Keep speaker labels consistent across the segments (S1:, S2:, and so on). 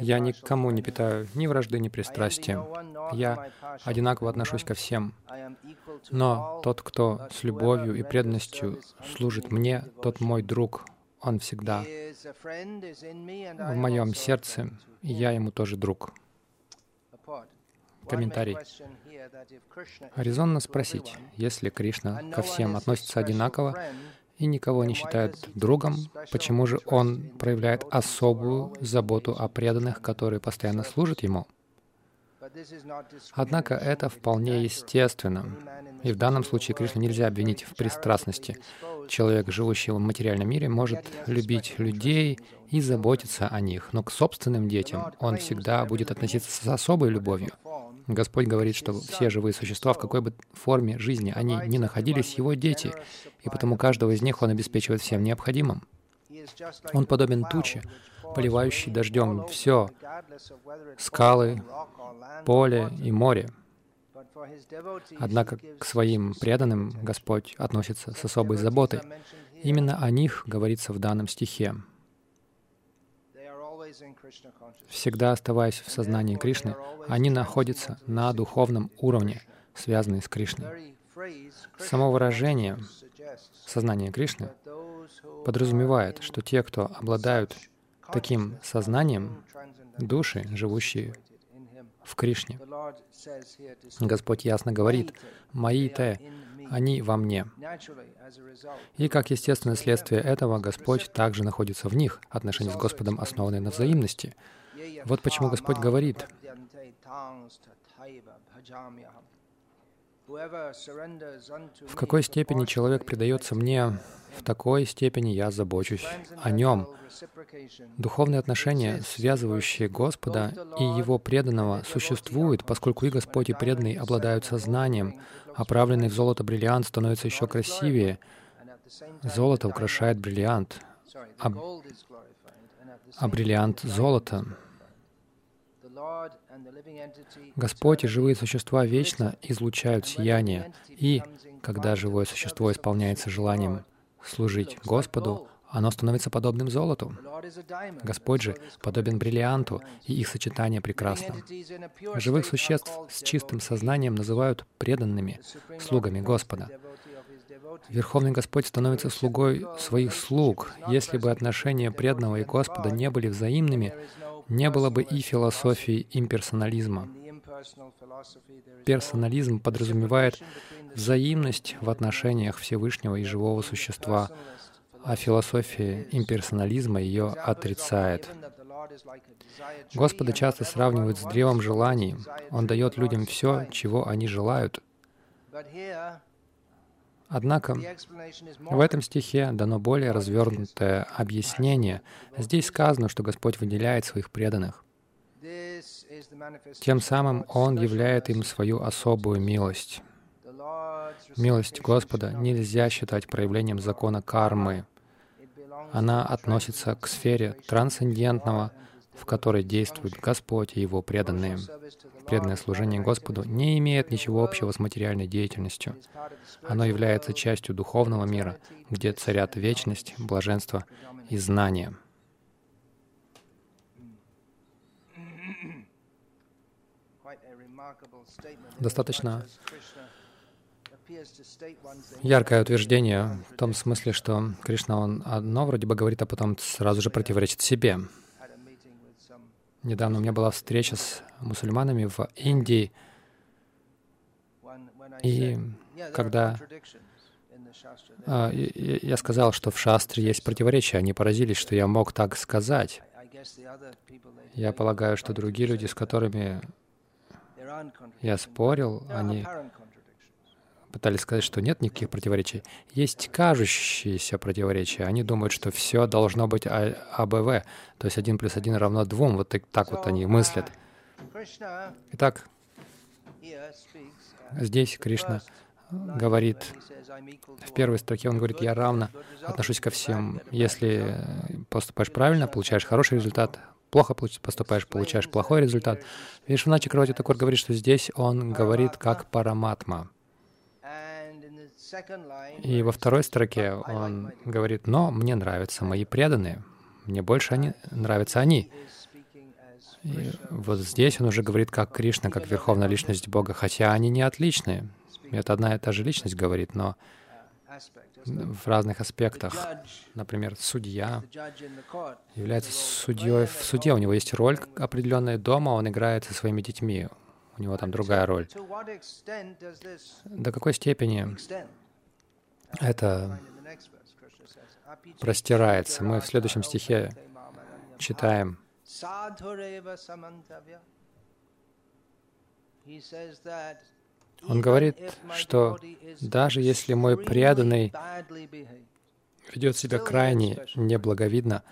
S1: Я никому не питаю ни вражды, ни пристрастия. Я одинаково отношусь ко всем. Но тот, кто с любовью и преданностью служит мне, тот мой друг. Он всегда в моем сердце, и я ему тоже друг. Комментарий. Резонно спросить, если Кришна ко всем относится одинаково, и никого не считает другом, почему же он проявляет особую заботу о преданных, которые постоянно служат ему? Однако это вполне естественно. И в данном случае Кришну нельзя обвинить в пристрастности. Человек, живущий в материальном мире, может любить людей и заботиться о них, но к собственным детям он всегда будет относиться с особой любовью. Господь говорит, что все живые существа, в какой бы форме жизни они ни находились, Его дети, и потому каждого из них Он обеспечивает всем необходимым. Он подобен туче, поливающей дождем все — скалы, поле и море. Однако к своим преданным Господь относится с особой заботой. Именно о них говорится в данном стихе всегда оставаясь в сознании Кришны, они находятся на духовном уровне, связанные с Кришной. Само выражение сознания Кришны подразумевает, что те, кто обладают таким сознанием, души, живущие в Кришне. Господь ясно говорит, «Мои Те, они во мне». И как естественное следствие этого, Господь также находится в них, отношения с Господом основаны на взаимности. Вот почему Господь говорит, в какой степени человек предается мне, в такой степени я забочусь о нем. Духовные отношения, связывающие Господа и Его преданного, существуют, поскольку и Господь, и преданный обладают сознанием. Оправленный в золото бриллиант становится еще красивее. Золото украшает бриллиант, а, а бриллиант — золото. Господь и живые существа вечно излучают сияние, и когда живое существо исполняется желанием служить Господу, оно становится подобным золоту. Господь же подобен бриллианту, и их сочетание прекрасно. Живых существ с чистым сознанием называют преданными, слугами Господа. Верховный Господь становится слугой своих слуг. Если бы отношения преданного и Господа не были взаимными, не было бы и философии имперсонализма. Персонализм подразумевает взаимность в отношениях Всевышнего и живого существа, а философия имперсонализма ее отрицает. Господа часто сравнивают с древом желаний. Он дает людям все, чего они желают. Однако в этом стихе дано более развернутое объяснение. Здесь сказано, что Господь выделяет своих преданных. Тем самым Он являет им свою особую милость. Милость Господа нельзя считать проявлением закона кармы. Она относится к сфере трансцендентного, в которой действует Господь и Его преданные. Преданное служение Господу не имеет ничего общего с материальной деятельностью. Оно является частью духовного мира, где царят вечность, блаженство и знание. Достаточно яркое утверждение в том смысле, что Кришна, он одно вроде бы говорит, а потом сразу же противоречит себе. Недавно у меня была встреча с мусульманами в Индии, и когда а, я сказал, что в шастре есть противоречия, они поразились, что я мог так сказать. Я полагаю, что другие люди, с которыми я спорил, они пытались сказать, что нет никаких противоречий. Есть кажущиеся противоречия. Они думают, что все должно быть а АБВ, то есть один плюс один равно двум. Вот так, так вот они мыслят. Итак, здесь Кришна говорит, в первой строке он говорит, «Я равно отношусь ко всем. Если поступаешь правильно, получаешь хороший результат, плохо поступаешь, получаешь плохой результат». Вишваначи Кравати Такур говорит, что здесь он говорит как параматма. И во второй строке он говорит, «Но мне нравятся мои преданные, Мне больше они, нравятся они. И вот здесь он уже говорит как Кришна, как Верховная Личность Бога, хотя они не отличные. Это одна и та же личность говорит, но в разных аспектах. Например, судья является судьей в суде, у него есть роль определенная дома, он играет со своими детьми, у него там другая роль. До какой степени это простирается? Мы в следующем стихе читаем, он говорит, что даже если мой преданный ведет себя крайне неблаговидно,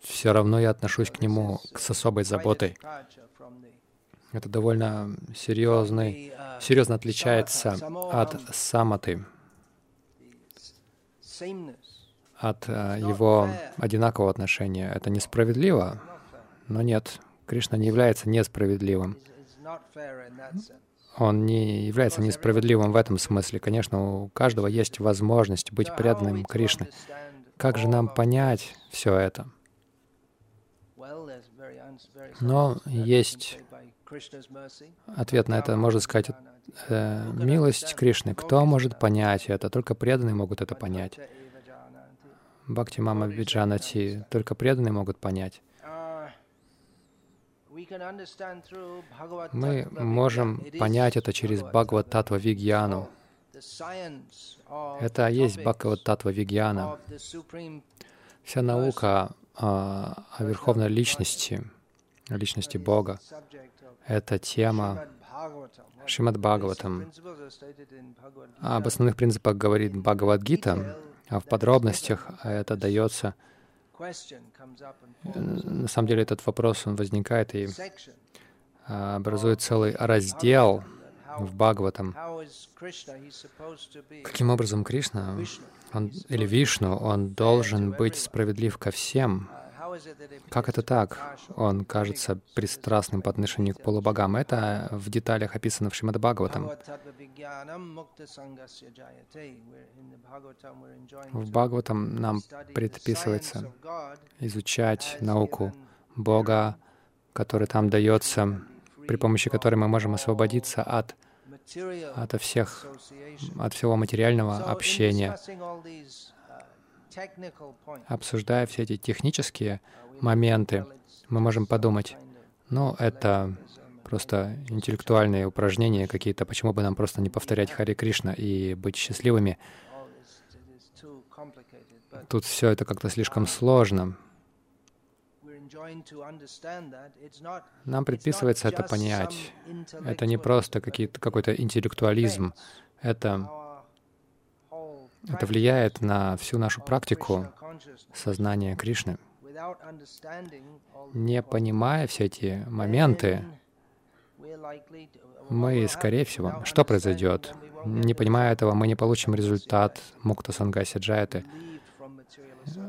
S1: все равно я отношусь к нему с особой заботой. Это довольно серьезный, серьезно отличается от саматы, от э, его одинакового отношения. Это несправедливо, но нет, Кришна не является несправедливым он не является несправедливым в этом смысле. Конечно, у каждого есть возможность быть преданным Кришне. Как же нам понять все это? Но есть ответ на это, можно сказать, э, милость Кришны. Кто может понять это? Только преданные могут это понять. Бхакти Мама Виджанати, только преданные могут понять. Мы можем понять это через Бхагават Татва Вигьяну. Это есть Бхагават Татва Вигьяна. Вся наука о, о Верховной Личности, Личности Бога, это тема Шримад Бхагаватам. Об основных принципах говорит Бхагавадгита, а в подробностях это дается на самом деле этот вопрос, он возникает и а, образует целый раздел в Бхагаватам. Каким образом Кришна он, или Вишну, он должен быть справедлив ко всем, как это так? Он кажется пристрастным по отношению к полубогам. Это в деталях описано в Шримад Бхагаватам. В Бхагаватам нам предписывается изучать науку Бога, который там дается, при помощи которой мы можем освободиться от от всех, от всего материального общения обсуждая все эти технические моменты, мы можем подумать, ну, это просто интеллектуальные упражнения какие-то, почему бы нам просто не повторять Хари Кришна и быть счастливыми? Тут все это как-то слишком сложно. Нам предписывается это понять. Это не просто какой-то интеллектуализм. Это это влияет на всю нашу практику сознания Кришны. Не понимая все эти моменты, мы, скорее всего, что произойдет? Не понимая этого, мы не получим результат мукта сангаси джаяты,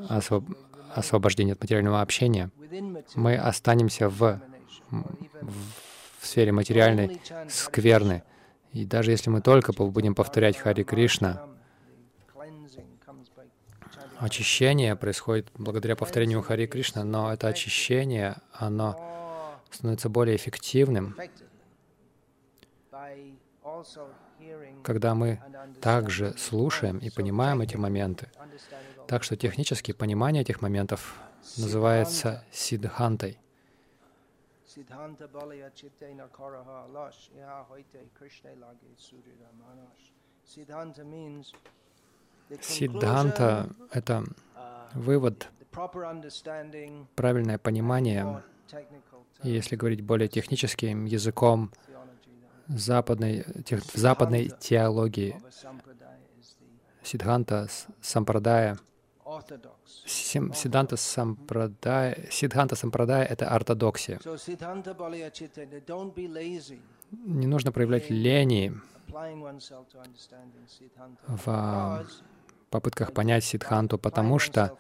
S1: освоб... освобождения от материального общения. Мы останемся в, в сфере материальной скверны. И даже если мы только будем повторять Хари Кришна, Очищение происходит благодаря повторению Хари Кришна, но это очищение, оно становится более эффективным, когда мы также слушаем и понимаем эти моменты. Так что технически понимание этих моментов называется сиддхантой. Сиддханта — это вывод, правильное понимание, если говорить более техническим языком, западной, тех, западной теологии, Сиддханта Сампрадая, Сиддханта Сампрадая, Сиддханта Сампрадая — это ортодоксия. Не нужно проявлять лени в попытках понять сидханту, потому что,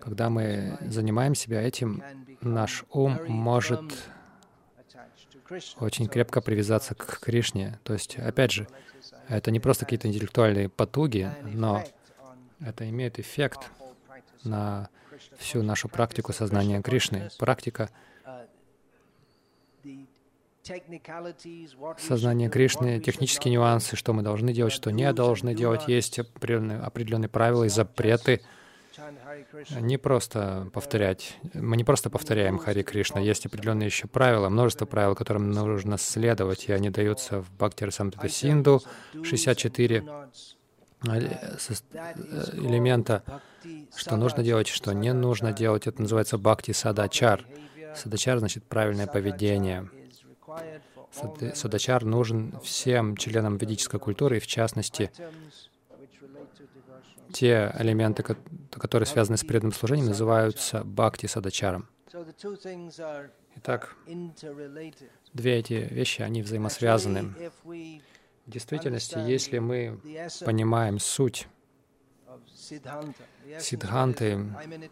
S1: когда мы занимаем себя этим, наш ум может очень крепко привязаться к Кришне. То есть, опять же, это не просто какие-то интеллектуальные потуги, но это имеет эффект на всю нашу практику сознания Кришны. Практика сознания Кришны, технические нюансы, что мы должны делать, что не должны делать. Есть определенные, определенные правила и запреты. Не просто повторять. Мы не просто повторяем Хари Кришна. Есть определенные еще правила, множество правил, которым нужно следовать, и они даются в Бхакти Расамрита Синду 64 элемента, что нужно делать, что не нужно делать. Это называется бхакти садачар. Садачар значит правильное поведение. Садачар нужен всем членам ведической культуры, и в частности, те элементы, которые связаны с преданным служением, называются бхакти садачаром. Итак, две эти вещи, они взаимосвязаны. В действительности, если мы понимаем суть Сиддханты,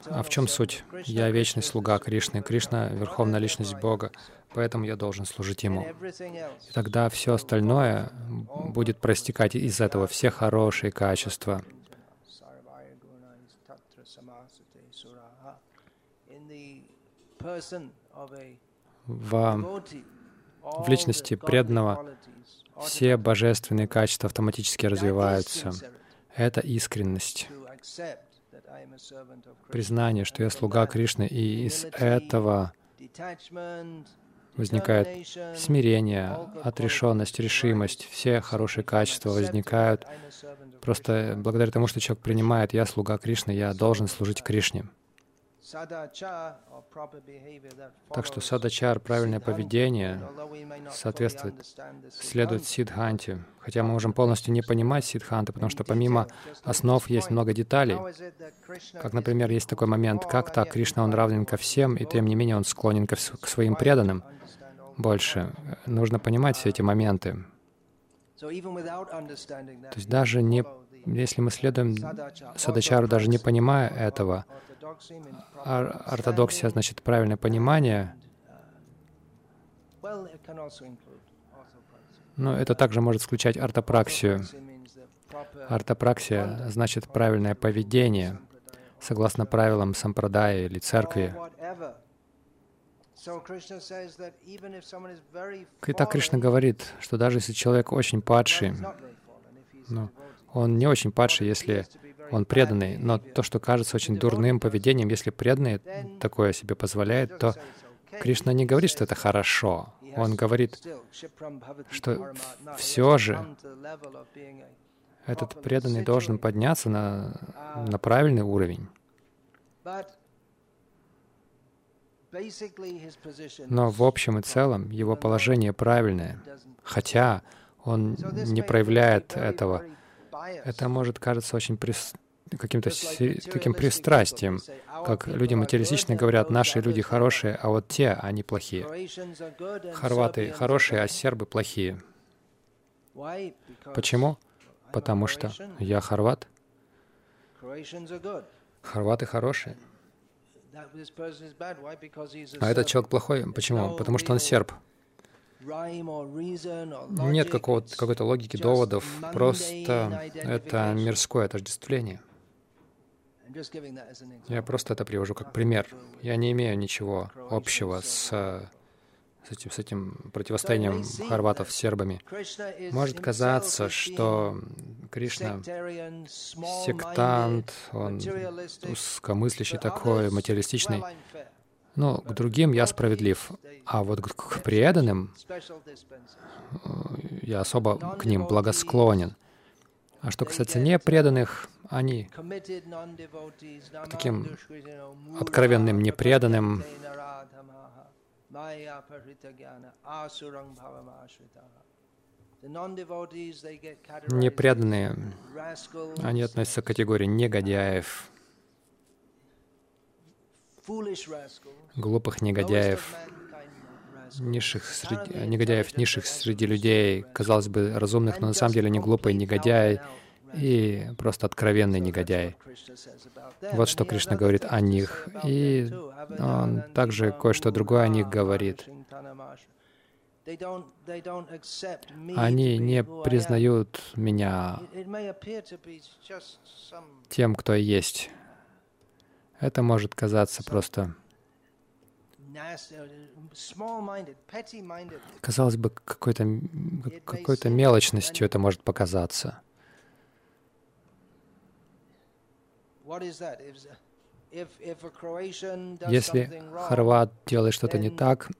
S1: а в чем суть? Я вечный слуга Кришны. Кришна — верховная личность Бога, поэтому я должен служить Ему. И тогда все остальное будет простекать из этого, все хорошие качества. В, в личности преданного все божественные качества автоматически развиваются. Это искренность признание, что я слуга Кришны, и из этого возникает смирение, отрешенность, решимость, все хорошие качества возникают просто благодаря тому, что человек принимает «я слуга Кришны, я должен служить Кришне». Так что садачар, правильное поведение, соответствует, следует сидханте. Хотя мы можем полностью не понимать сидханты, потому что помимо основ есть много деталей. Как, например, есть такой момент, как так Кришна, он равен ко всем, и тем не менее он склонен к своим преданным больше. Нужно понимать все эти моменты. То есть даже не, если мы следуем садачару, даже не понимая этого, Ор ортодоксия значит правильное понимание. Но это также может включать ортопраксию. Ортопраксия значит правильное поведение, согласно правилам сампрадая или церкви. Итак, Кришна говорит, что даже если человек очень падший, ну, он не очень падший, если он преданный, но то, что кажется очень дурным поведением, если преданный такое себе позволяет, то Кришна не говорит, что это хорошо. Он говорит, что все же этот преданный должен подняться на, на правильный уровень. Но в общем и целом его положение правильное, хотя он не проявляет этого это может кажется очень прис... каким-то таким пристрастием, как люди материалистичные говорят, наши люди хорошие, а вот те, они плохие. Хорваты хорошие, а сербы плохие. Почему? Потому что я хорват. Хорваты хорошие. А этот человек плохой. Почему? Потому что он серб. Нет какого-то, какой-то логики доводов, просто это мирское отождествление. Я просто это привожу как пример. Я не имею ничего общего с, с, этим, с этим противостоянием хорватов с сербами. Может казаться, что Кришна сектант, он узкомыслящий такой, материалистичный. Но к другим я справедлив, а вот к преданным э, я особо к ним благосклонен. А что касается непреданных, они к таким откровенным непреданным непреданные, они относятся к категории негодяев, глупых негодяев, низших среди, негодяев низших среди людей, казалось бы, разумных, но на самом деле они глупые негодяи и просто откровенный негодяй. Вот что Кришна говорит о них. И он также кое-что другое о них говорит. Они не признают меня тем, кто есть. Это может казаться просто Казалось бы, какой-то какой мелочностью это может показаться. Если хорват делает что-то не так,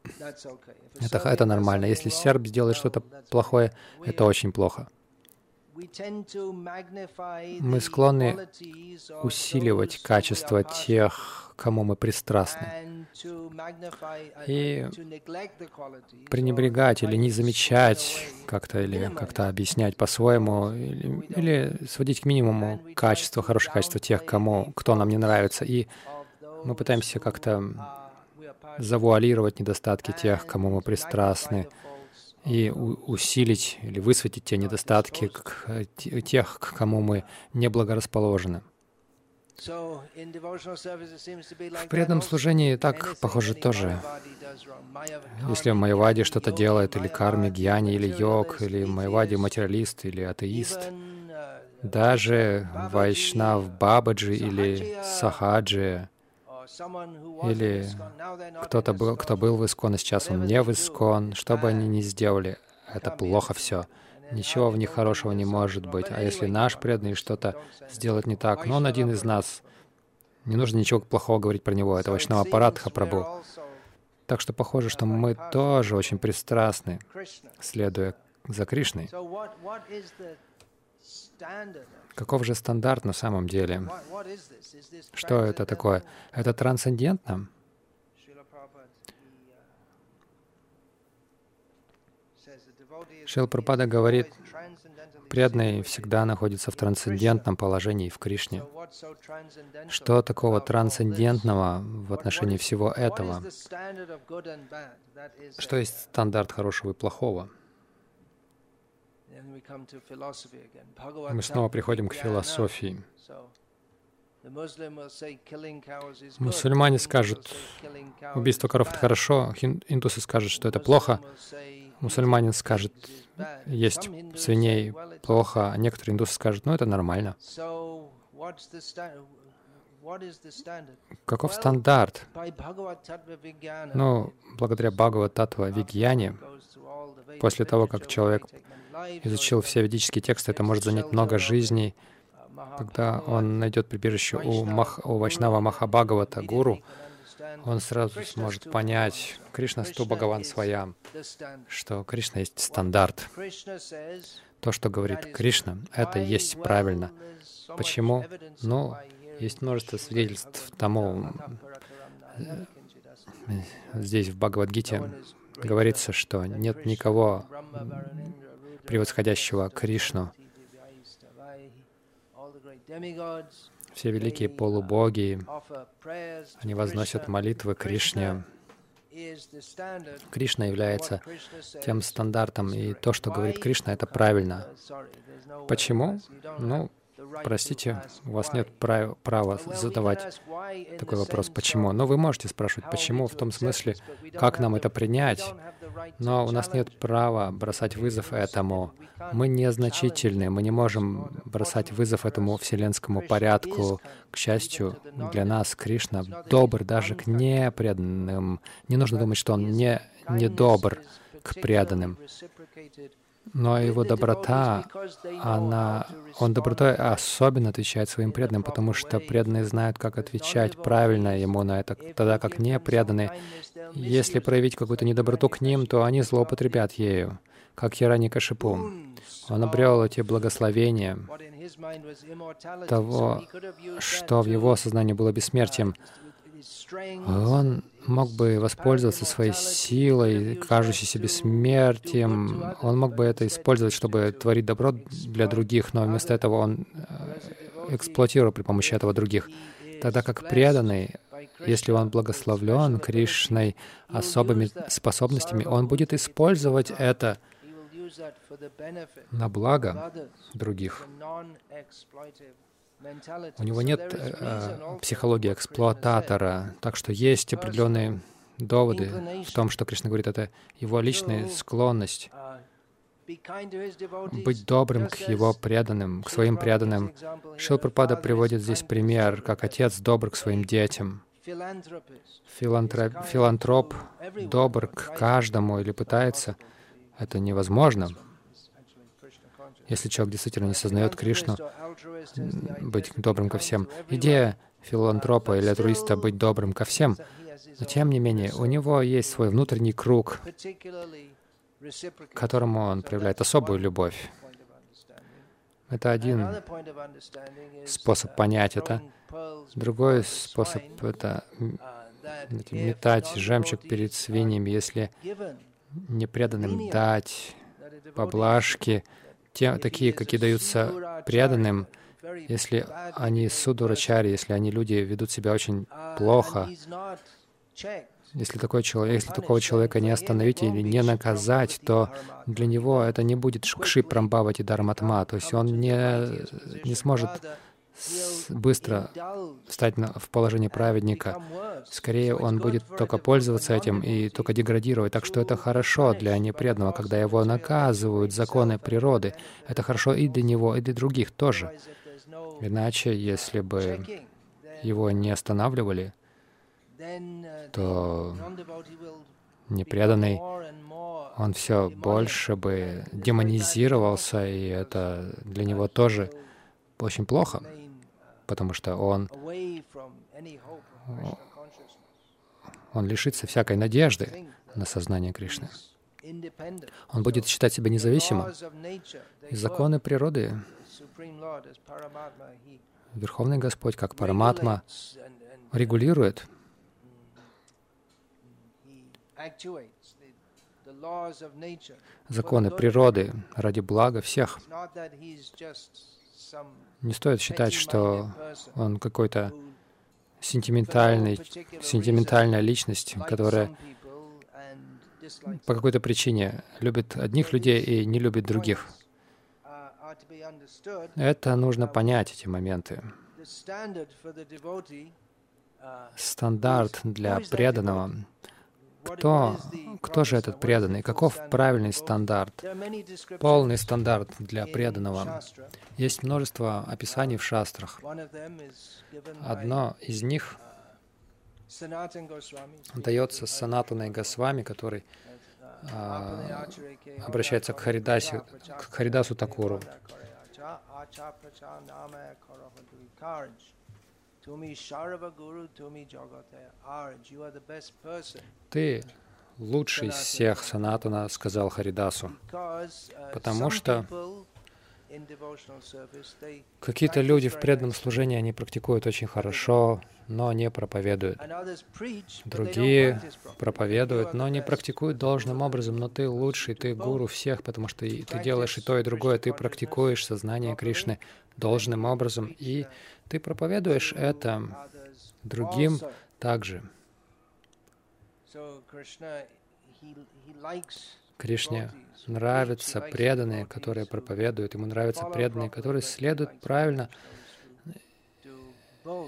S1: это, это нормально. Если серб сделает что-то плохое, это очень плохо. Мы склонны усиливать качество тех, кому мы пристрастны, и пренебрегать или не замечать как-то, или как-то объяснять по-своему, или, или сводить к минимуму качество, хорошее качество тех, кому, кто нам не нравится. И мы пытаемся как-то завуалировать недостатки тех, кому мы пристрастны, и усилить или высветить те недостатки тех, к кому мы не благорасположены. В преданном служении так, похоже, тоже. Если Майавади что-то делает, или карми, гьяни, или йог, или Майавади материалист, или атеист, даже Вайшнав Бабаджи или Сахаджи, или кто-то был, кто был в Искон, и сейчас он не в Искон, что бы они ни сделали, это плохо все. Ничего в них хорошего не может быть. А если наш преданный что-то сделает не так, но он один из нас, не нужно ничего плохого говорить про него. Это Вайшнава Парадха Прабу. Так что похоже, что мы тоже очень пристрастны, следуя за Кришной. Каков же стандарт на самом деле? Что это такое? Это трансцендентно? Шил Пропада говорит, преданный всегда находится в трансцендентном положении в Кришне. Что такого трансцендентного в отношении всего этого? Что есть стандарт хорошего и плохого? Мы снова приходим к философии. Мусульмане скажут, убийство коров — это хорошо, индусы скажут, что это плохо, мусульманин скажет, есть свиней плохо, а некоторые индусы скажут, ну это нормально. Каков стандарт? Ну, благодаря Бхагават Татва Вигьяне, после того, как человек изучил все ведические тексты, это может занять много жизней, когда он найдет прибежище у, Мах, у Вайшнава Махабхагавата, гуру, он сразу сможет понять, Кришна Сту Бхагаван Своям, что Кришна есть стандарт. То, что говорит Кришна, это есть правильно. Почему? Ну, есть множество свидетельств тому, э, здесь в Бхагавадгите говорится, что нет никого превосходящего Кришну. Все великие полубоги, они возносят молитвы Кришне. Кришна является тем стандартом, и то, что говорит Кришна, это правильно. Почему? Ну, Простите, у вас нет прав права задавать такой вопрос, почему. Но вы можете спрашивать, почему, в том смысле, как нам это принять. Но у нас нет права бросать вызов этому. Мы незначительны, мы не можем бросать вызов этому вселенскому порядку. К счастью, для нас Кришна добр даже к непреданным. Не нужно думать, что он не, не добр к преданным. Но его доброта, она, он добротой особенно отвечает своим преданным, потому что преданные знают, как отвечать правильно ему на это, тогда как не преданные, если проявить какую-то недоброту к ним, то они злоупотребят ею, как Ярани Кашипу. Он обрел эти благословения того, что в его сознании было бессмертием, он мог бы воспользоваться своей силой, кажущейся бессмертием. Он мог бы это использовать, чтобы творить добро для других, но вместо этого он э, эксплуатирует при помощи этого других. Тогда как преданный, если он благословлен Кришной особыми способностями, он будет использовать это на благо других. У него нет э, психологии эксплуататора, так что есть определенные доводы в том, что Кришна говорит, это его личная склонность. быть добрым к его преданным, к своим преданным. Шилпрапада приводит здесь пример, как отец добр к своим детям. Филантроп, филантроп добр к каждому или пытается. Это невозможно. Если человек действительно не сознает Кришну, быть добрым ко всем. Идея филантропа или альтруиста быть добрым ко всем, но тем не менее, у него есть свой внутренний круг, к которому он проявляет особую любовь. Это один способ понять это. Другой способ — это метать жемчуг перед свиньями, если непреданным дать поблажки, те, такие, какие даются преданным, если они судурачари, если они люди ведут себя очень плохо, если, такой человек, если такого человека не остановить или не наказать, то для него это не будет кши прамбавати дарматма, то есть он не, не сможет быстро стать в положение праведника. Скорее, он будет только пользоваться этим и только деградировать. Так что это хорошо для непреданного, когда его наказывают законы природы. Это хорошо и для него, и для других тоже. Иначе, если бы его не останавливали, то непреданный, он все больше бы демонизировался, и это для него тоже очень плохо, потому что он, он лишится всякой надежды на сознание Кришны. Он будет считать себя независимым. И законы природы, Верховный Господь, как Параматма, регулирует законы природы ради блага всех. Не стоит считать, что он какой-то сентиментальный, сентиментальная личность, которая по какой-то причине любит одних людей и не любит других. Это нужно понять, эти моменты. Стандарт для преданного кто, кто же этот преданный? Каков правильный стандарт? Полный стандарт для преданного. Есть множество описаний в шастрах. Одно из них дается Санатаной Госвами, который а, обращается к Харидасу, к Харидасу Такуру. Ты лучший из всех, Санатана сказал Харидасу, потому что какие-то люди в преданном служении, они практикуют очень хорошо, но не проповедуют. Другие проповедуют, но не практикуют должным образом, но ты лучший, ты гуру всех, потому что ты делаешь и то, и другое, ты практикуешь сознание Кришны должным образом, и ты проповедуешь это другим также. Кришне нравятся преданные, которые проповедуют, ему нравятся преданные, которые следуют правильно,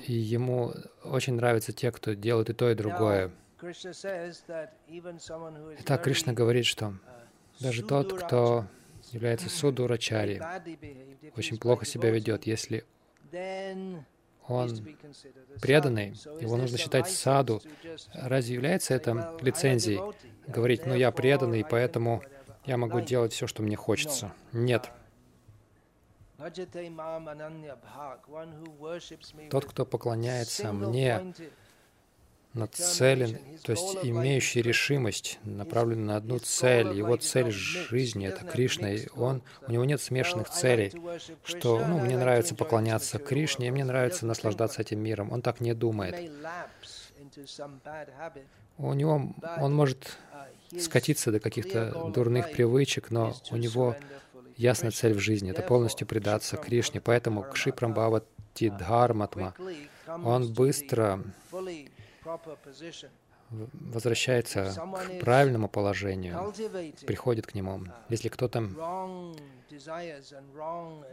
S1: и ему очень нравятся те, кто делают и то, и другое. Итак, Кришна говорит, что даже тот, кто является судурачари, очень плохо себя ведет, если он преданный, его нужно считать саду. Разве является это лицензией? Говорить, ну я преданный, поэтому я могу делать все, что мне хочется. Нет. Тот, кто поклоняется мне, нацелен, то есть имеющий решимость, направленный на одну цель. Его цель жизни — это Кришна. И он, у него нет смешанных целей, что ну, мне нравится поклоняться Кришне, и мне нравится наслаждаться этим миром. Он так не думает. У него он может скатиться до каких-то дурных привычек, но у него ясная цель в жизни — это полностью предаться Кришне. Поэтому Кши Прамбхавати Дхарматма, он быстро возвращается к правильному положению, приходит к нему. Если кто-то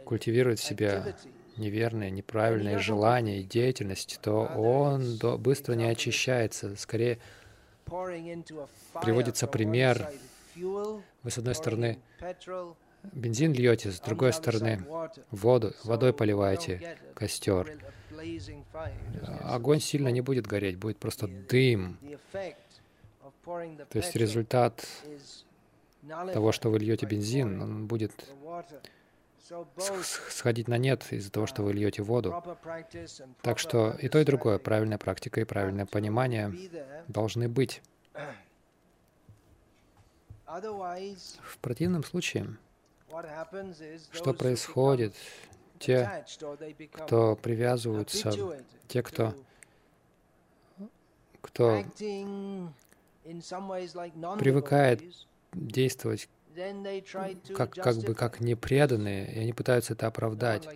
S1: культивирует в себе неверные, неправильные желания и деятельность, то он быстро не очищается. Скорее, приводится пример Вы, с одной стороны, бензин льете, с другой стороны, воду, водой поливаете костер. Огонь сильно не будет гореть, будет просто дым. То есть результат того, что вы льете бензин, он будет сходить на нет из-за того, что вы льете воду. Так что и то, и другое, правильная практика и правильное понимание должны быть. В противном случае, что происходит? Те, кто привязываются, те, кто, кто привыкает действовать как, как бы как непреданные, и они пытаются это оправдать,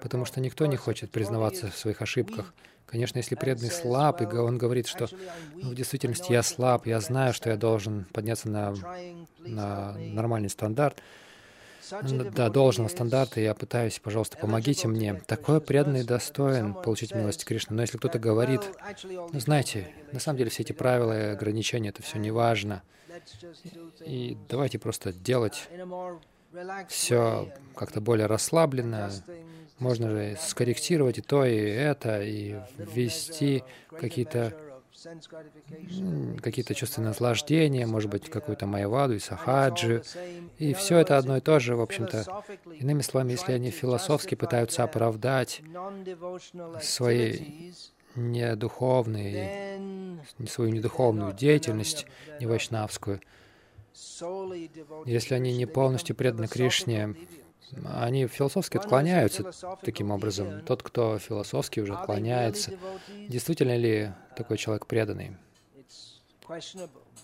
S1: потому что никто не хочет признаваться в своих ошибках. Конечно, если преданный слаб, и он говорит, что ну, в действительности я слаб, я знаю, что я должен подняться на, на нормальный стандарт, до должного стандарта, я пытаюсь, пожалуйста, помогите мне. Такой преданный достоин получить милость Кришны. Но если кто-то говорит, ну, знаете, на самом деле все эти правила и ограничения, это все не важно. И давайте просто делать все как-то более расслабленно. Можно же скорректировать и то, и это, и ввести какие-то какие-то чувственные наслаждения, может быть, какую-то майваду и сахаджи. И все это одно и то же, в общем-то. Иными словами, если они философски пытаются оправдать свои недуховные, свою недуховную деятельность, не вайшнавскую, если они не полностью преданы Кришне, они философски отклоняются таким образом. Тот, кто философски уже отклоняется, действительно ли такой человек преданный?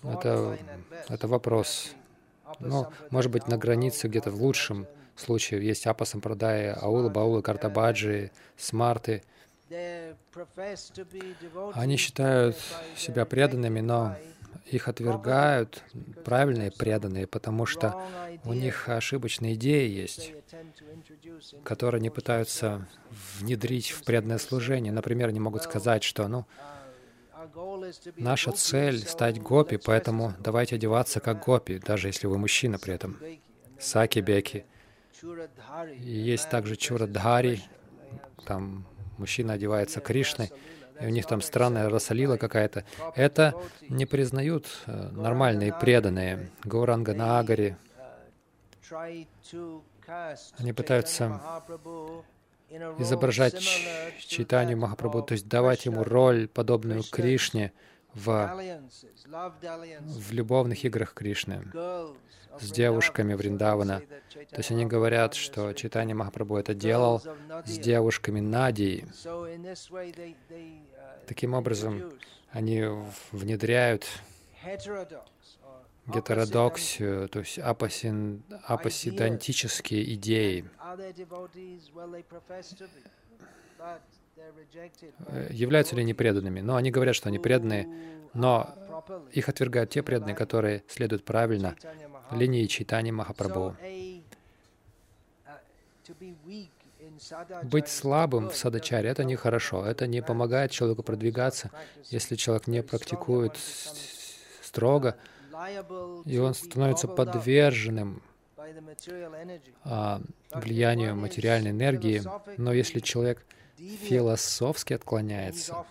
S1: Это, это вопрос. Ну, может быть, на границе где-то в лучшем случае есть Апа Сампрадая, Аула, Баулы, Картабаджи, Смарты. Они считают себя преданными, но их отвергают правильные преданные, потому что у них ошибочные идеи есть, которые они пытаются внедрить в преданное служение. Например, они могут сказать, что ну, наша цель — стать гопи, поэтому давайте одеваться как гопи, даже если вы мужчина при этом. Саки Беки. И есть также Чурадхари, там мужчина одевается Кришной и у них там странная расалила какая-то. Это не признают э, нормальные преданные. Гауранга Нагари. Они пытаются изображать читание Махапрабху, то есть давать ему роль, подобную Кришне, в, в любовных играх Кришны с девушками Вриндавана. То есть они говорят, что читание Махапрабху это делал с девушками Надии. Таким образом, они внедряют гетеродоксию, то есть апосин, апосидантические идеи. Э, являются ли они преданными? Но они говорят, что они преданные, но их отвергают те преданные, которые следуют правильно линии Читани Махапрабху. Быть слабым в садачаре — это нехорошо, это не помогает человеку продвигаться, если человек не практикует строго, и он становится подверженным а, влиянию материальной энергии. Но если человек философски отклоняется,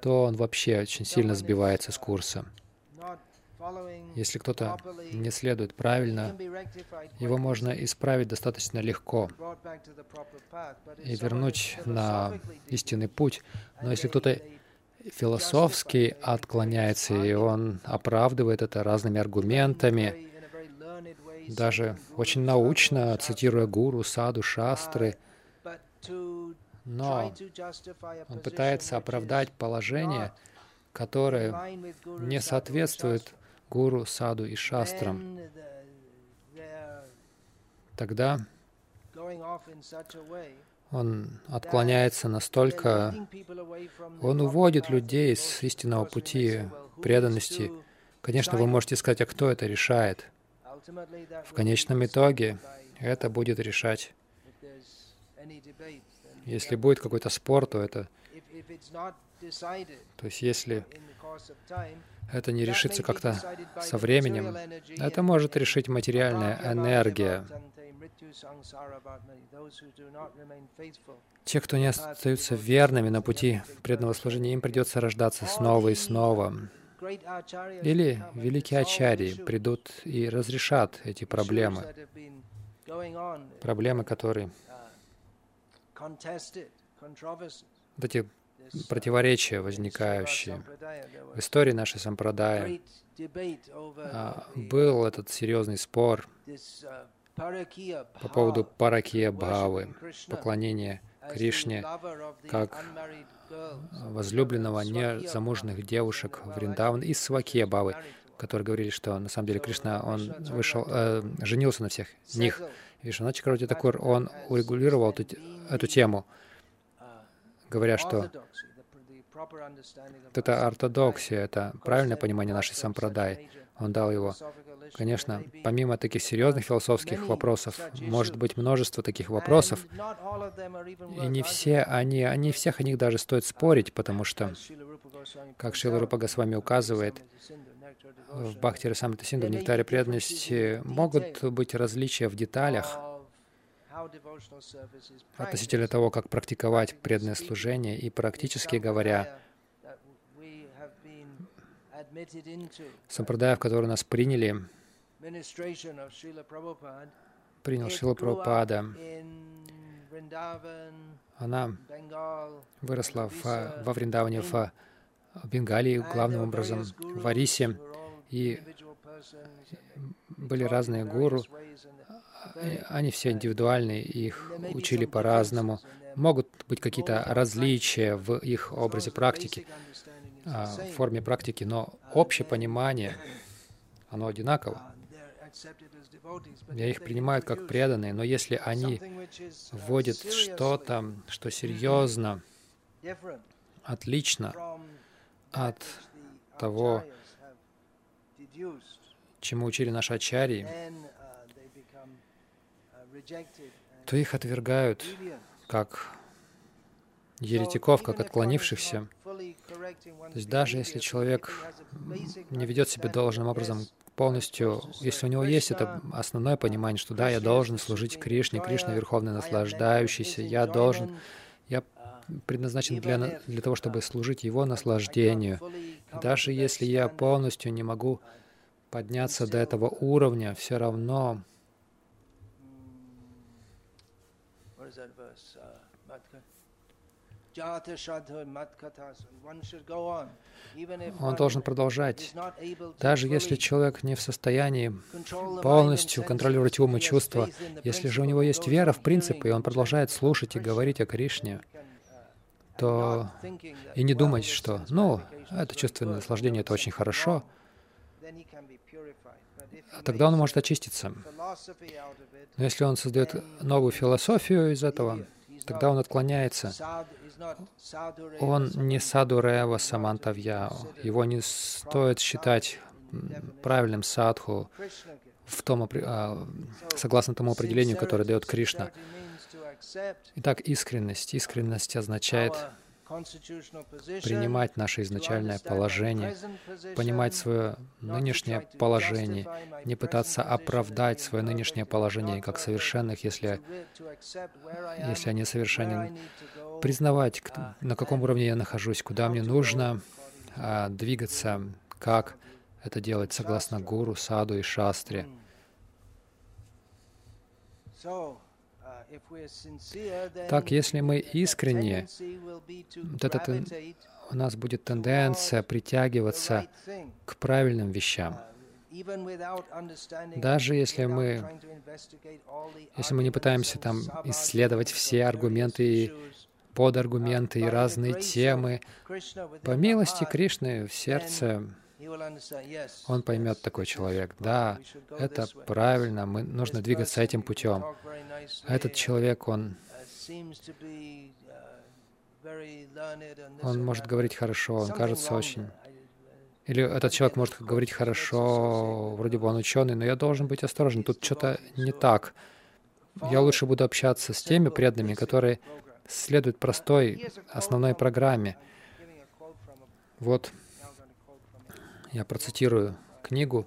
S1: то он вообще очень сильно сбивается с курса. Если кто-то не следует правильно, его можно исправить достаточно легко и вернуть на истинный путь. Но если кто-то философски отклоняется, и он оправдывает это разными аргументами, даже очень научно, цитируя гуру, саду, шастры, но он пытается оправдать положение, которое не соответствует гуру, саду и шастрам, тогда он отклоняется настолько, он уводит людей с истинного пути преданности. Конечно, вы можете сказать, а кто это решает? В конечном итоге это будет решать. Если будет какой-то спор, то это... То есть если это не решится как-то со временем. Это может решить материальная энергия. Те, кто не остаются верными на пути преданного служения, им придется рождаться снова и снова. Или великие ачарьи придут и разрешат эти проблемы, проблемы, которые вот эти противоречия, возникающие в истории нашей сампрадаи. А, был этот серьезный спор по поводу паракия бхавы, поклонения Кришне как возлюбленного незамужных девушек Вриндаван из Свакия Бавы, которые говорили, что на самом деле Кришна, он вышел, э, женился на всех них. Вишванат Чакравати Такур, он урегулировал эту, эту тему, говоря, что это ортодоксия, это правильное понимание нашей сампрадай. Он дал его. Конечно, помимо таких серьезных философских вопросов, может быть множество таких вопросов, и не все они, они всех о них даже стоит спорить, потому что, как Шила Рупа Госвами указывает, в Бхакти Самрита Синду, в Нектаре преданности могут быть различия в деталях относительно того, как практиковать преданное служение, и практически говоря, Сампрадая, в которую нас приняли, принял Шила Прабхупада. Она выросла в, во Вриндаване, в Бенгалии, главным образом в Арисе, и были разные гуру, они все индивидуальные, их учили по-разному. Могут быть какие-то различия в их образе практики, а, в форме практики, но общее понимание, оно одинаково. Я их принимаю как преданные, но если они вводят что-то, что серьезно, отлично от того, чему учили наши ачарьи, то их отвергают как еретиков, как отклонившихся. То есть даже если человек не ведет себя должным образом полностью, если у него есть это основное понимание, что да, я должен служить Кришне, Кришна Верховный Наслаждающийся, я должен, предназначен для, для того, чтобы служить Его наслаждению. Даже если я полностью не могу подняться до этого уровня, все равно он должен продолжать. Даже если человек не в состоянии полностью контролировать ум и чувства, если же у него есть вера в принципы, и он продолжает слушать и говорить о Кришне, то и не думать, что, ну, это чувственное наслаждение, это очень хорошо, тогда он может очиститься. Но если он создает новую философию из этого, тогда он отклоняется. Он не саду рева самантавья. Его не стоит считать правильным садху в том, а, согласно тому определению, которое дает Кришна. Итак, искренность. Искренность означает принимать наше изначальное положение, понимать свое нынешнее положение, не пытаться оправдать свое нынешнее положение как совершенных, если, если они совершенен, признавать, на каком уровне я нахожусь, куда мне нужно а, двигаться, как это делать согласно гуру, саду и шастре. Так, если мы искренне, вот это, у нас будет тенденция притягиваться к правильным вещам. Даже если мы, если мы не пытаемся там исследовать все аргументы и подаргументы и разные темы, по милости Кришны в сердце он поймет такой человек, да, это правильно, мы, нужно двигаться этим путем. Этот человек, он, он может говорить хорошо, он кажется очень... Или этот человек может говорить хорошо, вроде бы он ученый, но я должен быть осторожен, тут что-то не так. Я лучше буду общаться с теми преданными, которые следуют простой основной программе. Вот Я процитирую книгу,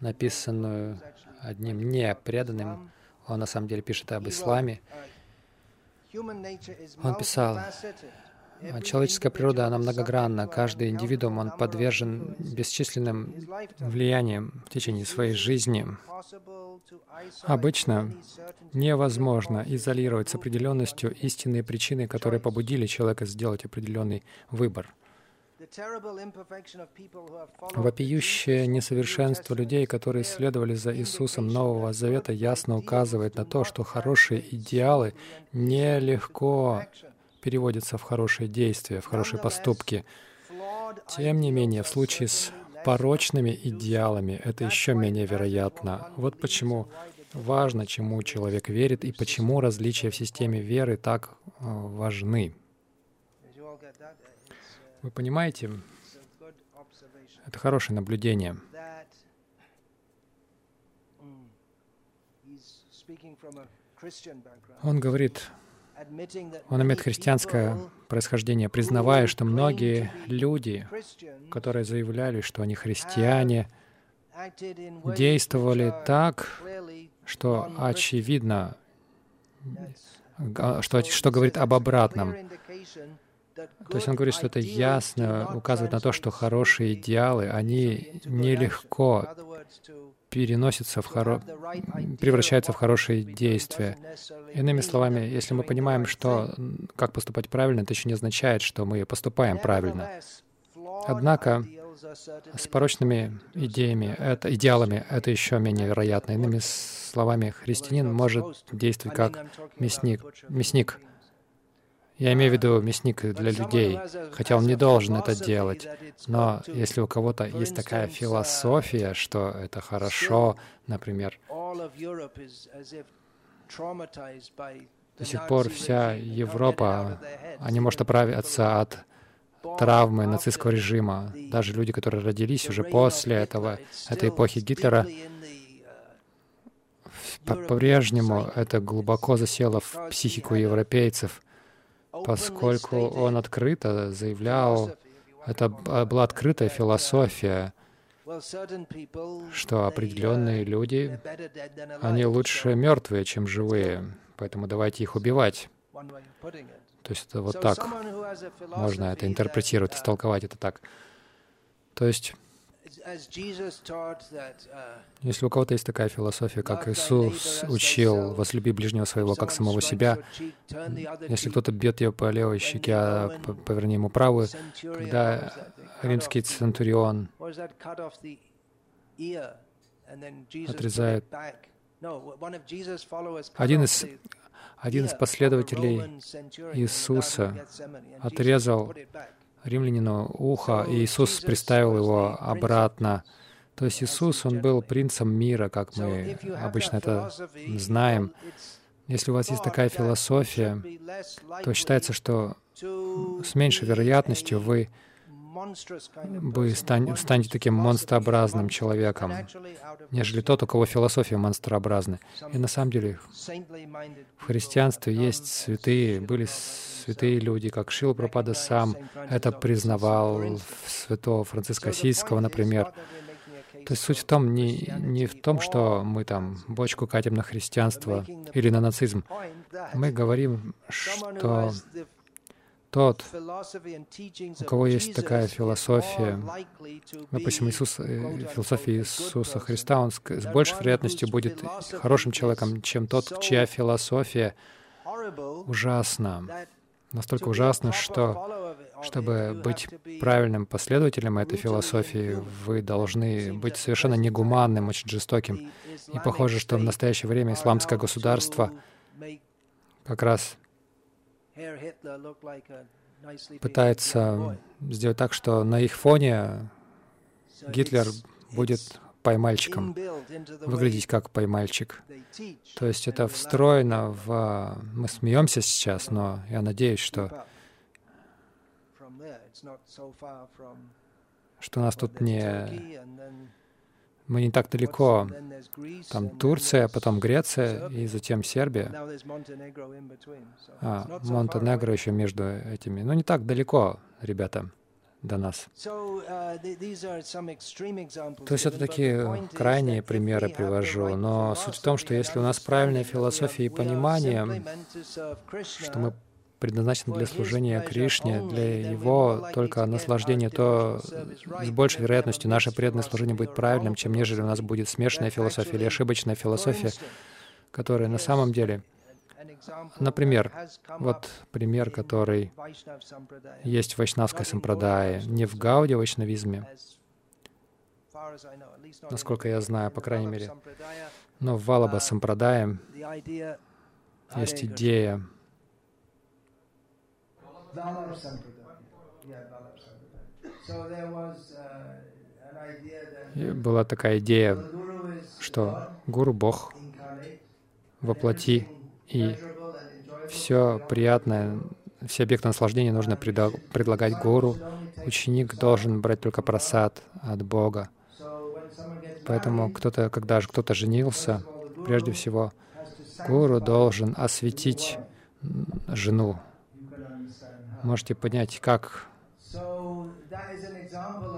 S1: написанную одним непреданным. Он на самом деле пишет об исламе. Он писал, Человеческая природа, она многогранна. Каждый индивидуум, он подвержен бесчисленным влияниям в течение своей жизни. Обычно невозможно изолировать с определенностью истинные причины, которые побудили человека сделать определенный выбор. Вопиющее несовершенство людей, которые следовали за Иисусом Нового Завета, ясно указывает на то, что хорошие идеалы нелегко переводятся в хорошие действия, в хорошие поступки. Тем не менее, в случае с порочными идеалами это еще менее вероятно. Вот почему важно, чему человек верит, и почему различия в системе веры так э, важны. Вы понимаете, это хорошее наблюдение. Он говорит, он имеет христианское происхождение, признавая, что многие люди, которые заявляли, что они христиане, действовали так, что очевидно, что, что говорит об обратном. То есть он говорит, что это ясно указывает на то, что хорошие идеалы, они нелегко переносятся в хоро... превращаются в хорошие действия. Иными словами, если мы понимаем, что как поступать правильно, это еще не означает, что мы поступаем правильно. Однако с порочными идеями, это, идеалами это еще менее вероятно. Иными словами, христианин может действовать как мясник, мясник я имею в виду мясник для людей, хотя он не должен это делать. Но если у кого-то есть такая философия, что это хорошо, например, до сих пор вся Европа, они может оправиться от травмы нацистского режима. Даже люди, которые родились уже после этого, этой эпохи Гитлера, по-прежнему это глубоко засело в психику европейцев поскольку он открыто заявлял, это была открытая философия, что определенные люди, они лучше мертвые, чем живые, поэтому давайте их убивать. То есть это вот так можно это интерпретировать, истолковать это так. То есть Если у кого-то есть такая философия, как Иисус учил, возлюби ближнего своего как самого себя, если кто-то бьет тебя по левой щеке, а поверни ему правую, когда римский центурион отрезает один из, один из последователей Иисуса отрезал римлянину ухо, и Иисус приставил его обратно. То есть Иисус, Он был принцем мира, как мы обычно это знаем. Если у вас есть такая философия, то считается, что с меньшей вероятностью вы вы станете таким монстрообразным человеком, нежели тот, у кого философия монстрообразна. И на самом деле в христианстве есть святые, были святые люди, как Шил Пропада сам это признавал, святого Франциска Осийского, например. То есть суть в том, не, не в том, что мы там бочку катим на христианство или на нацизм. Мы говорим, что тот, у кого есть такая философия, допустим, Иисус, э, философия Иисуса Христа, он с, с большей вероятностью будет хорошим человеком, чем тот, чья философия ужасна, настолько ужасна, что чтобы быть правильным последователем этой философии, вы должны быть совершенно негуманным, очень жестоким. И похоже, что в настоящее время исламское государство как раз пытается сделать так, что на их фоне Гитлер будет поймальчиком, выглядеть как поймальчик. То есть это встроено в... Мы смеемся сейчас, но я надеюсь, что что нас тут не мы не так далеко. Там Турция, потом Греция и затем Сербия. А, Монтенегро еще между этими. Ну, не так далеко, ребята. до нас. То есть это такие крайние примеры привожу, но суть в том, что если у нас правильная философия и понимание, что мы предназначены для служения Кришне, для Его только наслаждения, то с большей вероятностью наше преданное служение будет правильным, чем нежели у нас будет смешанная философия или ошибочная философия, которая на самом деле Например, вот пример, который есть в вайшнавской сампрадае, не в гауде вайшнавизме, насколько я знаю, по крайней мере, но в Валаба сампрадае есть идея, и была такая идея, что Гуру — Бог воплоти, и все приятное, все объекты наслаждения нужно предлагать гуру. Ученик должен брать только просад от Бога. Поэтому кто-то, когда же кто-то женился, прежде всего, гуру должен осветить жену. Можете понять, как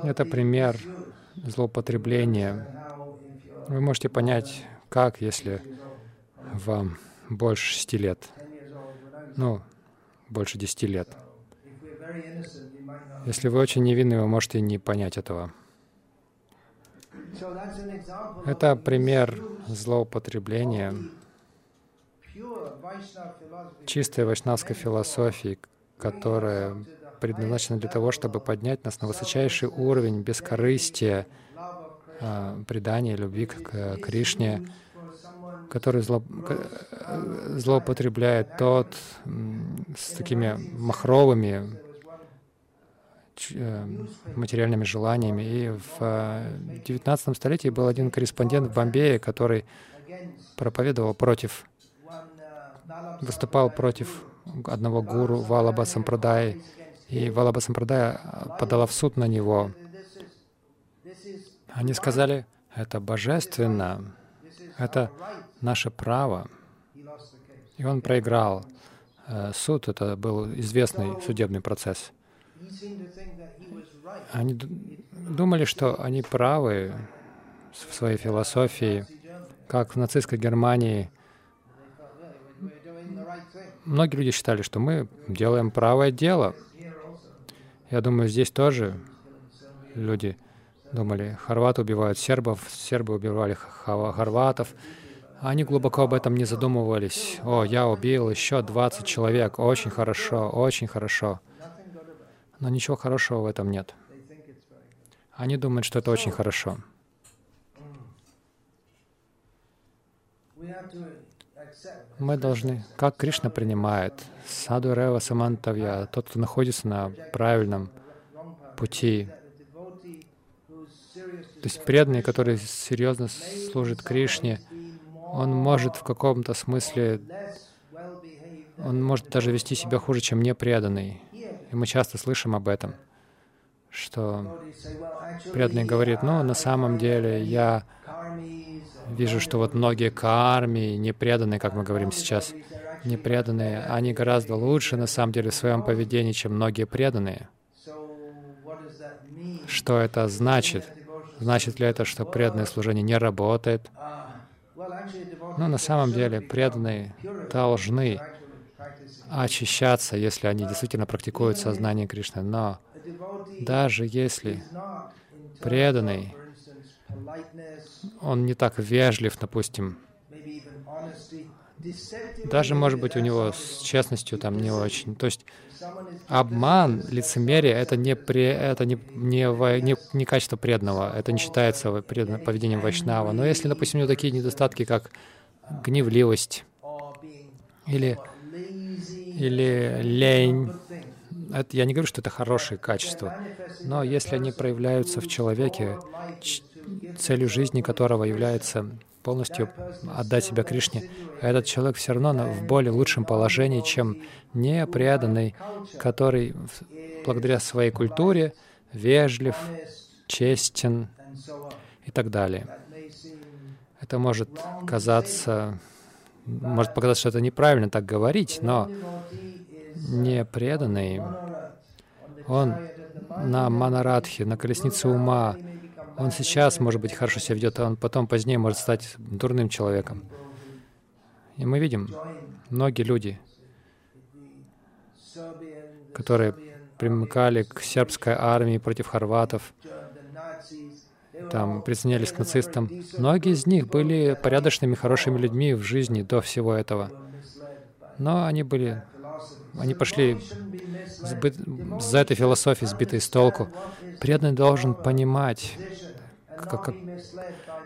S1: это пример злоупотребления. Вы можете понять, как, если вам больше шести лет, ну, больше десяти лет. Если вы очень невинны, вы можете не понять этого. Это пример злоупотребления чистой вайшнавской философии, которая предназначена для того, чтобы поднять нас на высочайший уровень бескорыстия, а, предания, любви к Кришне, который зло, злоупотребляет тот с такими махровыми э, материальными желаниями. И в XIX э, столетии был один корреспондент в Бомбее, который проповедовал против, выступал против одного гуру Валаба Сампрадай, и Валаба Сампрадая подала в суд на него. Они сказали, это божественно, это наше право. И он проиграл э, суд, это был известный судебный процесс. Они думали, что они правы в своей философии, как в нацистской Германии. Многие люди считали, что мы делаем правое дело. Я думаю, здесь тоже люди думали, хорваты убивают сербов, сербы убивали хорватов. Они глубоко об этом не задумывались. О, я убил еще 20 человек. Очень хорошо, очень хорошо. Но ничего хорошего в этом нет. Они думают, что это очень хорошо. Мы должны, как Кришна принимает, саду Рева Самантавья, тот, кто находится на правильном пути, то есть преданный, который серьезно служит Кришне, он может в каком-то смысле, он может даже вести себя хуже, чем непреданный. И мы часто слышим об этом, что преданный говорит, ну, на самом деле я вижу, что вот многие карми, непреданные, как мы говорим сейчас, непреданные, они гораздо лучше на самом деле в своем поведении, чем многие преданные. Что это значит? Значит ли это, что преданное служение не работает? Но на самом деле преданные должны очищаться, если они действительно практикуют сознание Кришны. Но даже если преданный, он не так вежлив, допустим, даже, может быть, у него с честностью там не очень. То есть обман, лицемерие — это не, при, это не, не, не, не качество преданного, это не считается пред, поведением вайшнава. Но если, допустим, у него такие недостатки, как гневливость или, или лень, это, я не говорю, что это хорошие качества, но если они проявляются в человеке, целью жизни которого является полностью отдать себя Кришне, этот человек все равно в более лучшем положении, чем непреданный, который благодаря своей культуре вежлив, честен и так далее. Это может казаться, может показаться, что это неправильно так говорить, но непреданный, он на Манарадхе, на колеснице ума. Он сейчас, может быть, хорошо себя ведет, а он потом позднее может стать дурным человеком. И мы видим, многие люди, которые примыкали к сербской армии против хорватов, там присоединялись к нацистам. Многие из них были порядочными, хорошими людьми в жизни до всего этого. Но они были, они пошли сбыт, за этой философией, сбитой с толку. Преданный должен понимать, как, как,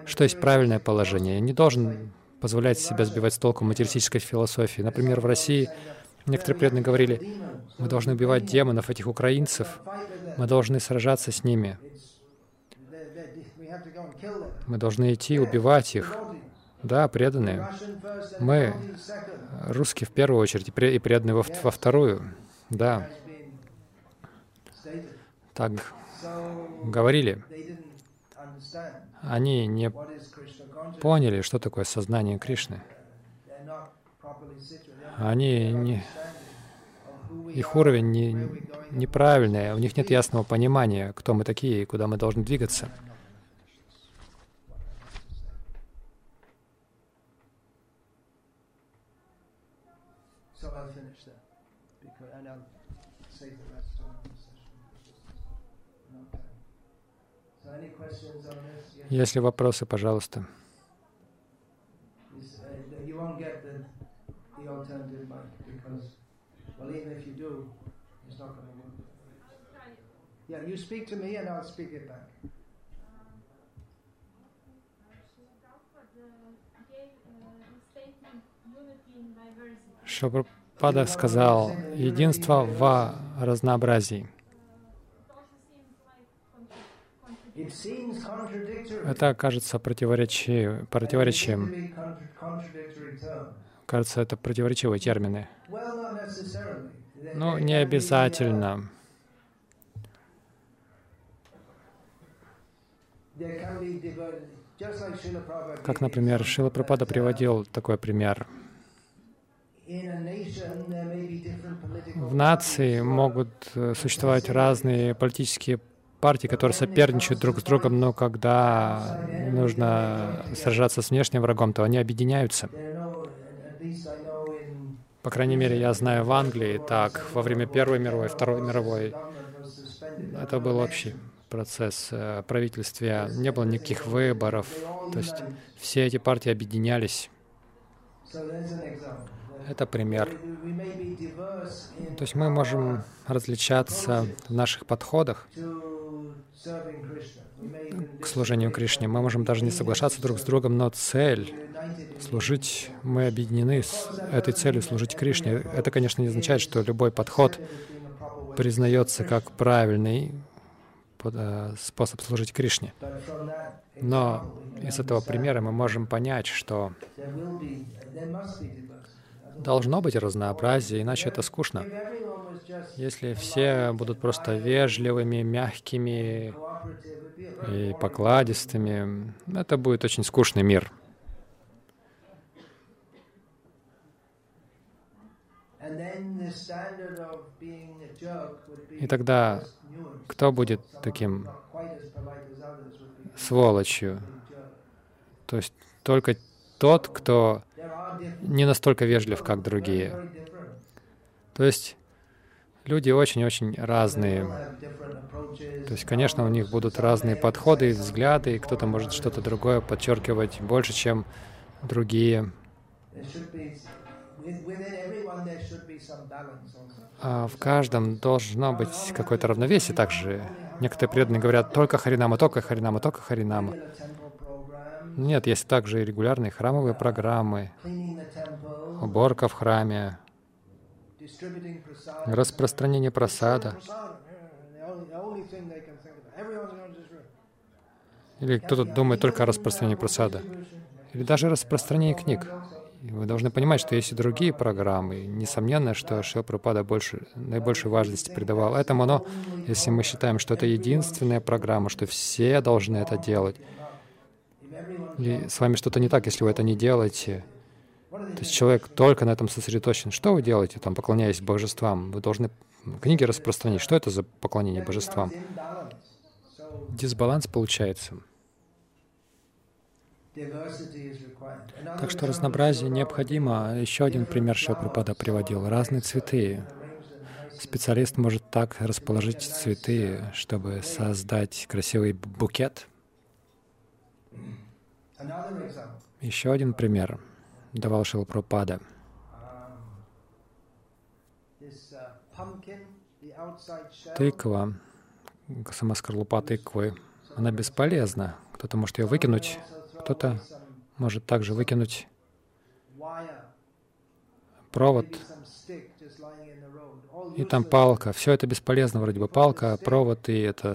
S1: что есть правильное положение. Не должен позволять себя сбивать с толку материалистической философии. Например, в России некоторые преданные говорили, мы должны убивать демонов, этих украинцев, мы должны сражаться с ними. Мы должны идти убивать их. Да, преданные. Мы, русские в первую очередь, и преданные во, во вторую. Да. Так говорили. Они не поняли, что такое сознание Кришны. Они не, их уровень не, неправильный, у них нет ясного понимания, кто мы такие и куда мы должны двигаться. Если вопросы, пожалуйста. Yeah, you speak to me and I'll speak it back. Шабрапада сказал «Единство в разнообразии». Это кажется противоречи... противоречием. Кажется, это противоречивые термины. Ну, не обязательно. Как, например, Шила Прабхупада приводил такой пример. В нации могут э, существовать разные политические партий, которые соперничают друг с другом, но когда нужно сражаться с внешним врагом, то они объединяются. По крайней мере, я знаю в Англии так, во время Первой мировой, Второй мировой, это был общий процесс э, правительства, не было никаких выборов, то есть все эти партии объединялись. Это пример. То есть мы можем различаться в наших подходах, к служению Кришне. Мы можем даже не соглашаться друг с другом, но цель служить, мы объединены с этой целью служить Кришне. Это, конечно, не означает, что любой подход признается как правильный э, способ служить Кришне. Но из этого примера мы можем понять, что должно быть разнообразие, иначе это скучно. Если все будут просто вежливыми, мягкими и покладистыми, это будет очень скучный мир. И тогда кто будет таким сволочью? То есть только тот, кто не настолько вежлив, как другие. То есть Люди очень-очень разные. То есть, конечно, у них будут разные подходы и взгляды, и кто-то может что-то другое подчеркивать больше, чем другие. А в каждом должно быть какое-то равновесие также. Некоторые преданные говорят только Харинама, только Харинама, только Харинама. Нет, есть также и регулярные храмовые программы, уборка в храме, распространение просада. Или кто-то думает только о распространении просада. Или даже распространении книг. И вы должны понимать, что есть и другие программы. Несомненно, что Шилпрапада больше, наибольшую важность придавал этому, но если мы считаем, что это единственная программа, что все должны это делать, и с вами что-то не так, если вы это не делаете, то есть человек только на этом сосредоточен. Что вы делаете, там, поклоняясь божествам? Вы должны книги распространить. Что это за поклонение божествам? Дисбаланс получается. Так что разнообразие необходимо. Еще один пример Шилпрапада приводил. Разные цветы. Специалист может так расположить цветы, чтобы создать красивый букет. Еще один пример давал Шилпрапада. Тыква, сама скорлупа тыквы, она бесполезна. Кто-то может ее выкинуть, кто-то может также выкинуть провод, и там палка. Все это бесполезно, вроде бы палка, провод и это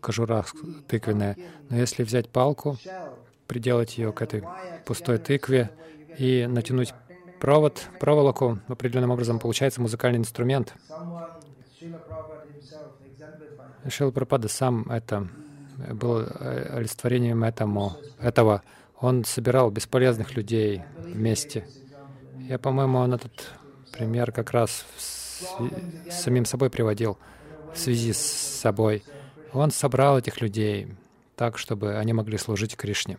S1: кожура тыквенная. Но если взять палку, приделать ее к этой пустой тыкве и натянуть провод, проволоку, определенным образом получается музыкальный инструмент. Шила Прабхупада сам это был э, олицетворением этому, этого. Он собирал бесполезных людей вместе. Я, по-моему, он этот пример как раз с самим собой приводил в связи с собой. Он собрал этих людей так, чтобы они могли служить Кришне.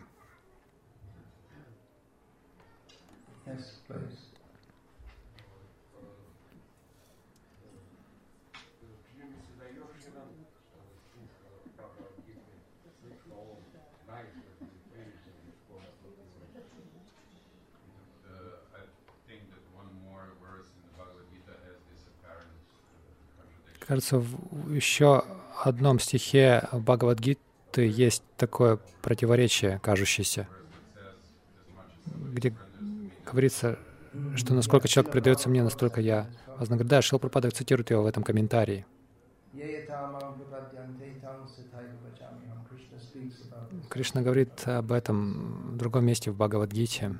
S1: Кажется, в еще одном стихе Бхагавадгиты есть такое противоречие, кажущееся, где говорится, что насколько человек предается мне, настолько я вознаграждаю. Да, Шилпрапада цитирует его в этом комментарии. Кришна говорит об этом в другом месте в Бхагавадгите.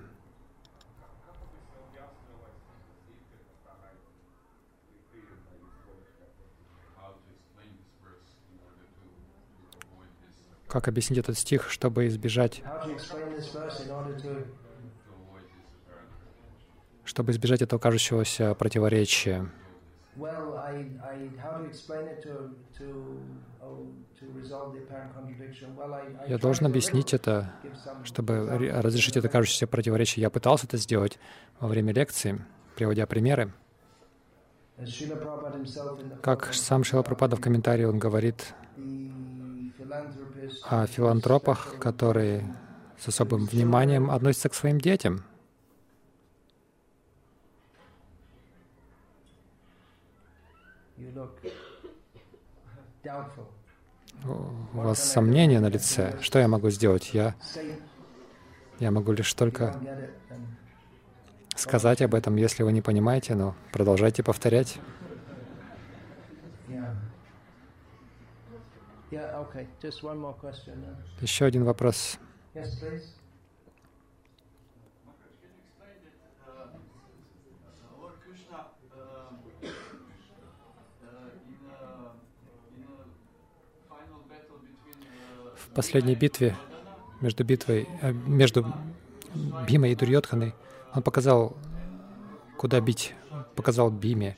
S1: Как объяснить этот стих, чтобы избежать, чтобы избежать этого кажущегося противоречия? Я должен объяснить это, чтобы разрешить это кажущееся противоречие. Я пытался это сделать во время лекции, приводя примеры. Как сам Шила Прабхупада в комментарии он говорит, о филантропах, которые с особым вниманием относятся к своим детям. У вас сомнения на лице. Что я могу сделать? Я, я могу лишь только сказать об этом, если вы не понимаете, но продолжайте повторять. Еще один вопрос. В последней битве между битвой э, между Бимой и Дурьотханой он показал, куда бить, показал Биме.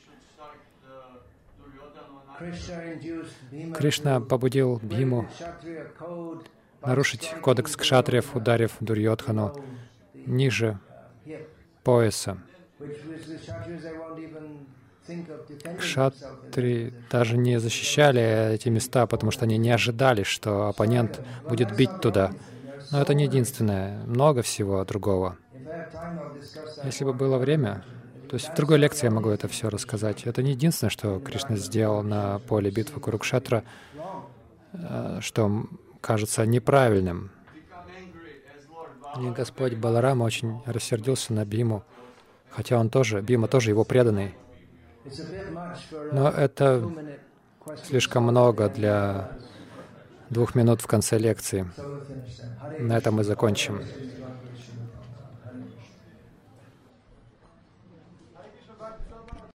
S1: Кришна побудил Биму нарушить кодекс кшатриев, ударив Дурьотхану ниже пояса. Кшатри даже не защищали эти места, потому что они не ожидали, что оппонент будет бить туда. Но это не единственное, много всего другого. Если бы было время, то есть в другой лекции я могу это все рассказать. Это не единственное, что Кришна сделал на поле битвы Курукшетра, э, что кажется неправильным. И Господь Баларама очень рассердился на Биму, хотя он тоже, Бима тоже его преданный. Но это слишком много для двух минут в конце лекции. На этом мы закончим.